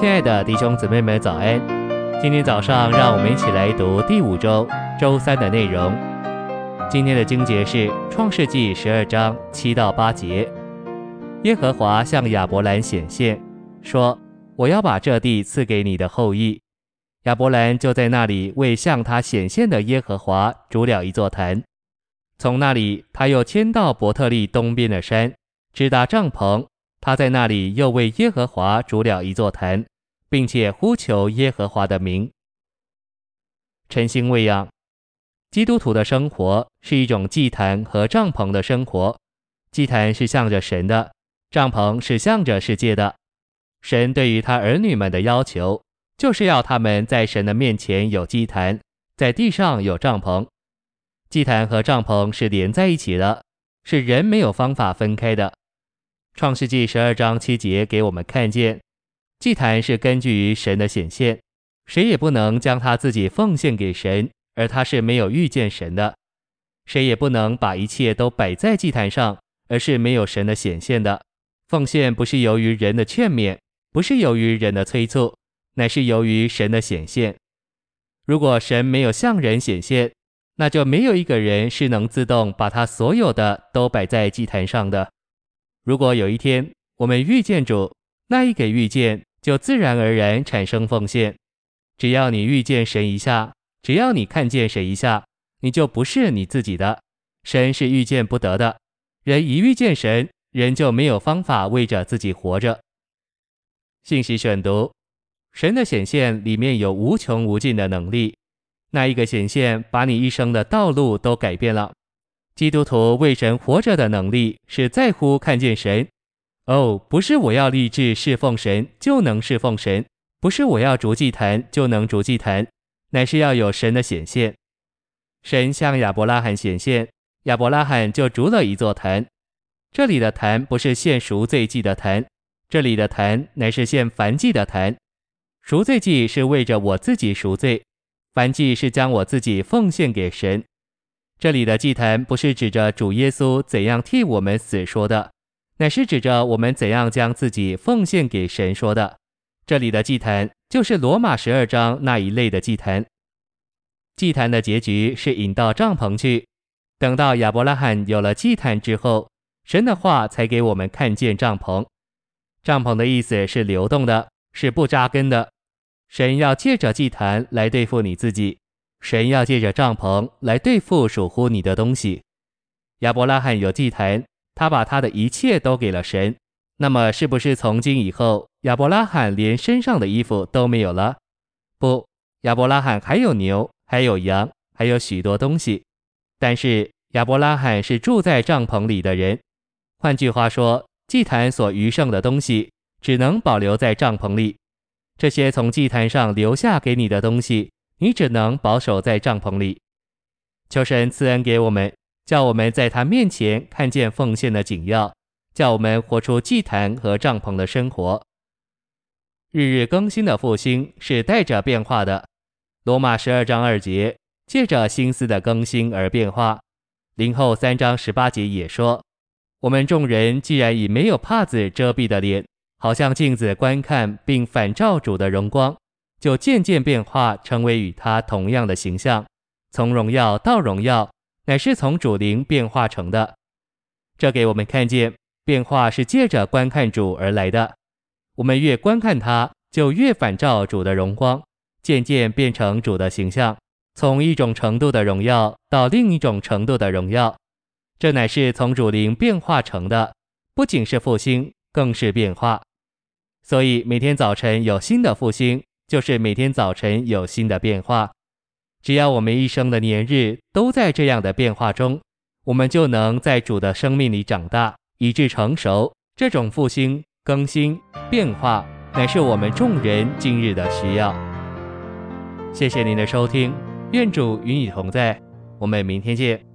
亲爱的弟兄姊妹们，早安！今天早上，让我们一起来读第五周周三的内容。今天的经节是创世纪十二章七到八节。耶和华向亚伯兰显现，说：“我要把这地赐给你的后裔。”亚伯兰就在那里为向他显现的耶和华筑了一座坛。从那里，他又迁到伯特利东边的山，支搭帐篷。他在那里又为耶和华筑了一座坛，并且呼求耶和华的名。晨星喂养，基督徒的生活是一种祭坛和帐篷的生活。祭坛是向着神的，帐篷是向着世界的。神对于他儿女们的要求，就是要他们在神的面前有祭坛，在地上有帐篷。祭坛和帐篷是连在一起的，是人没有方法分开的。创世纪十二章七节给我们看见，祭坛是根据于神的显现，谁也不能将他自己奉献给神，而他是没有遇见神的；谁也不能把一切都摆在祭坛上，而是没有神的显现的。奉献不是由于人的劝勉，不是由于人的催促，乃是由于神的显现。如果神没有向人显现，那就没有一个人是能自动把他所有的都摆在祭坛上的。如果有一天我们遇见主，那一给遇见就自然而然产生奉献。只要你遇见神一下，只要你看见神一下，你就不是你自己的。神是遇见不得的。人一遇见神，人就没有方法为着自己活着。信息选读：神的显现里面有无穷无尽的能力，那一个显现把你一生的道路都改变了。基督徒为神活着的能力是在乎看见神。哦，不是我要立志侍奉神就能侍奉神，不是我要筑祭坛就能筑祭坛，乃是要有神的显现。神向亚伯拉罕显现，亚伯拉罕就筑了一座坛。这里的坛不是献赎罪祭的坛，这里的坛乃是献燔祭的坛。赎罪祭是为着我自己赎罪，燔祭是将我自己奉献给神。这里的祭坛不是指着主耶稣怎样替我们死说的，乃是指着我们怎样将自己奉献给神说的。这里的祭坛就是罗马十二章那一类的祭坛。祭坛的结局是引到帐篷去。等到亚伯拉罕有了祭坛之后，神的话才给我们看见帐篷。帐篷的意思是流动的，是不扎根的。神要借着祭坛来对付你自己。神要借着帐篷来对付属乎你的东西。亚伯拉罕有祭坛，他把他的一切都给了神。那么，是不是从今以后，亚伯拉罕连身上的衣服都没有了？不，亚伯拉罕还有牛，还有羊，还有许多东西。但是，亚伯拉罕是住在帐篷里的人。换句话说，祭坛所余剩的东西，只能保留在帐篷里。这些从祭坛上留下给你的东西。你只能保守在帐篷里，求神赐恩给我们，叫我们在他面前看见奉献的紧要，叫我们活出祭坛和帐篷的生活。日日更新的复兴是带着变化的。罗马十二章二节，借着心思的更新而变化。林后三章十八节也说，我们众人既然以没有帕子遮蔽的脸，好像镜子观看并反照主的荣光。就渐渐变化，成为与他同样的形象，从荣耀到荣耀，乃是从主灵变化成的。这给我们看见，变化是借着观看主而来的。我们越观看他，就越反照主的荣光，渐渐变成主的形象，从一种程度的荣耀到另一种程度的荣耀。这乃是从主灵变化成的，不仅是复兴，更是变化。所以每天早晨有新的复兴。就是每天早晨有新的变化，只要我们一生的年日都在这样的变化中，我们就能在主的生命里长大，以致成熟。这种复兴、更新、变化，乃是我们众人今日的需要。谢谢您的收听，愿主与你同在，我们明天见。